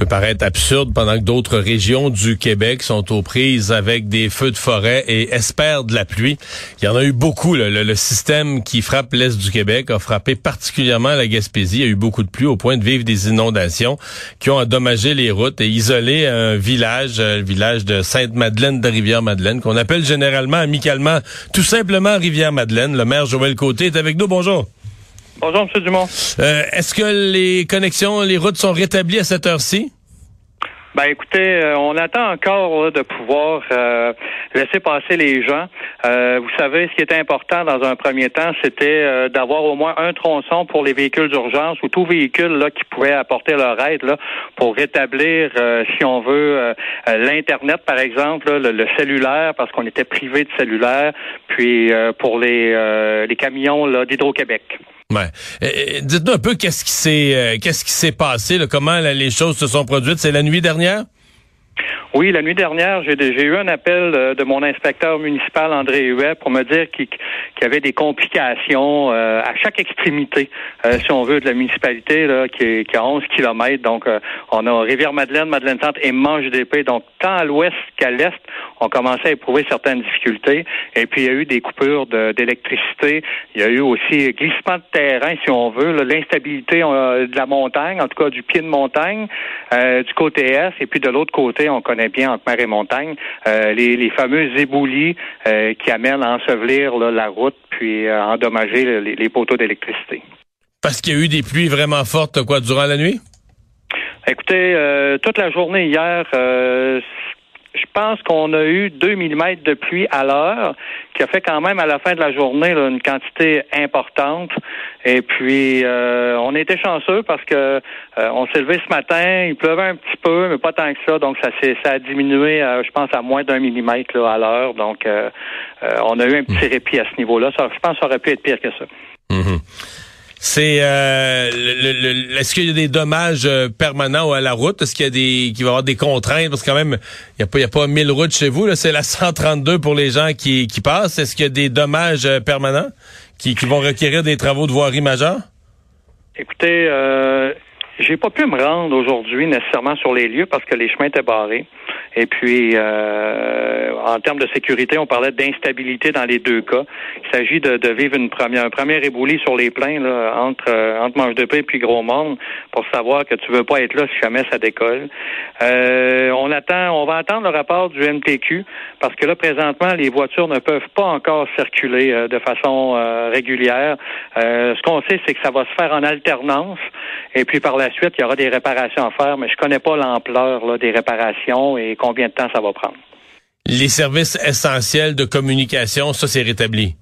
Peut paraître absurde pendant que d'autres régions du Québec sont aux prises avec des feux de forêt et espèrent de la pluie. Il y en a eu beaucoup. Le, le, système qui frappe l'Est du Québec a frappé particulièrement la Gaspésie. Il y a eu beaucoup de pluie au point de vivre des inondations qui ont endommagé les routes et isolé un village, euh, le village de Sainte-Madeleine de Rivière-Madeleine, qu'on appelle généralement, amicalement, tout simplement Rivière-Madeleine. Le maire Joël Côté est avec nous. Bonjour. Bonjour, M. Dumont. Euh, Est-ce que les connexions, les routes sont rétablies à cette heure-ci? Ben écoutez, euh, on attend encore de pouvoir euh, laisser passer les gens. Euh, vous savez, ce qui était important dans un premier temps, c'était d'avoir au moins un tronçon pour les véhicules d'urgence ou tout véhicule là qui pouvait apporter leur aide là pour rétablir, si on veut, l'internet par exemple, le, cellulaire parce qu'on était privé de cellulaire, puis pour les les camions d'Hydro-Québec. Dites-nous un peu qu'est-ce qui s'est euh, qu'est-ce qui s'est passé, comment les choses se sont produites? C'est la nuit dernière? Oui, la nuit dernière, j'ai eu un appel euh, de mon inspecteur municipal, André Huet, pour me dire qu'il y avait des complications euh, à chaque extrémité, euh, si on veut, de la municipalité, là, qui, est, qui a 11 kilomètres. Donc, on a Rivière-Madeleine, Madeleine-Centre et Manche d'épée. Donc, tant à l'ouest qu'à l'est, on commençait à éprouver certaines difficultés. Et puis, il y a eu des coupures d'électricité. il y a eu aussi glissement de terrain, si on veut, l'instabilité de la montagne, en tout cas du pied de montagne, du côté est. Et puis, de l'autre côté, on connaît bien entre mer et montagne, euh, les, les, fameux éboulis euh, qui amènent à ensevelir la route puis à euh, endommager les, poteaux d'électricité. Parce qu'il y a eu des pluies vraiment fortes, quoi, durant la nuit? Écoutez, toute la journée hier, je pense qu'on a eu 2 mm de pluie à l'heure, qui a fait quand même à la fin de la journée une quantité importante. Et puis, euh, on était chanceux parce que euh, on s'est levé ce matin, il pleuvait un petit peu, mais pas tant que ça. Donc, ça, ça a diminué, je pense, à moins d'un millimètre à l'heure. Donc, euh, on a eu un petit répit à ce niveau-là. je pense que ça aurait pu être pire que ça. C'est euh, est-ce qu'il y a des dommages euh, permanents à la route? Est-ce qu'il y a des qu'il va y avoir des contraintes? Parce que quand même il y a pas il y a pas 1000 routes chez vous là, c'est la 132 pour les gens qui qui passent. Est-ce qu'il y a des dommages euh, permanents qui qui vont requérir des travaux de voirie majeure? Écoutez, euh, j'ai pas pu me rendre aujourd'hui nécessairement sur les lieux parce que les chemins étaient barrés. Et puis, euh, en termes de sécurité, on parlait d'instabilité dans les deux cas. Il s'agit de, vivre une première, un premier éboulis sur les plains là, entre euh, entre Manche de Paix et puis Gros Monde pour savoir que tu veux pas être là si jamais ça décolle. Euh, on attend, on va attendre le rapport du MTQ parce que là présentement les voitures ne peuvent pas encore circuler de façon régulière. ce qu'on sait, c'est que ça va se faire en alternance et puis par la suite il y aura des réparations à faire, mais je connais pas l'ampleur des réparations et combien de temps ça va prendre. Les services essentiels de communication, ça c'est rétabli.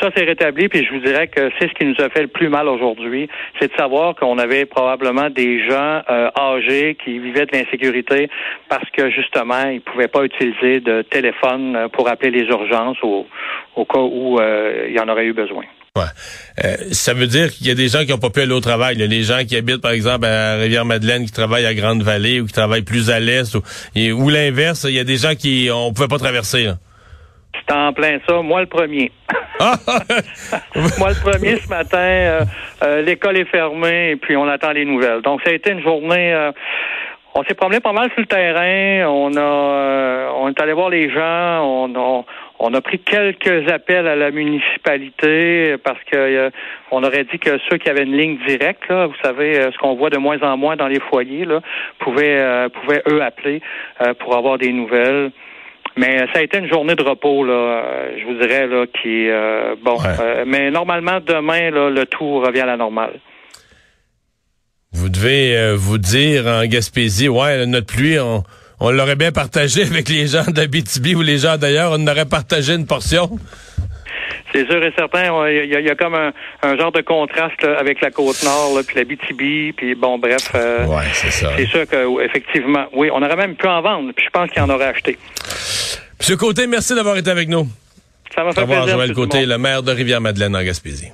Ça, c'est rétabli, puis je vous dirais que c'est ce qui nous a fait le plus mal aujourd'hui, c'est de savoir qu'on avait probablement des gens euh, âgés qui vivaient de l'insécurité parce que justement, ils pouvaient pas utiliser de téléphone euh, pour appeler les urgences au, au cas où euh, il y en aurait eu besoin. Euh, ça veut dire qu'il y a des gens qui n'ont pas pu aller au travail. Il y a des gens qui habitent, par exemple, à Rivière-Madeleine, qui travaillent à Grande-Vallée ou qui travaillent plus à l'est. Ou, l'inverse, il y a des gens qui on pouvait pas traverser. C'est en plein ça. Moi, le premier. Ah! Moi, le premier, ce matin, euh, euh, l'école est fermée et puis on attend les nouvelles. Donc, ça a été une journée... on s'est promené pas mal sur le terrain. On a, on est allé voir les gens. On, a on a pris quelques appels à la municipalité parce que euh, on aurait dit que ceux qui avaient une ligne directe, là, vous savez, euh, ce qu'on voit de moins en moins dans les foyers, là, pouvaient, euh, pouvaient eux appeler pour avoir des nouvelles. Mais ça a été une journée de repos, là, je vous dirais, là, qui bon. mais normalement, demain, là, le tout revient à la normale. Vous devez vous dire en Gaspésie, ouais, notre pluie, on on l'aurait bien partagé avec les gens d'Abitibi ou les gens d'ailleurs, on aurait partagé une portion. C'est sûr et certain. Il y, a comme un, genre de contraste avec la côte nord, puis la BTB, puis bon, bref. Euh, ouais, c'est ça. C'est sûr que effectivement, oui, on aurait même pu en vendre. Puis je pense qu'il en aurait acheté. Monsieur Côté, merci d'avoir été avec nous. Ça m'a fait plaisir. Joël Côté, le maire de Rivière-Madeleine en Gaspésie.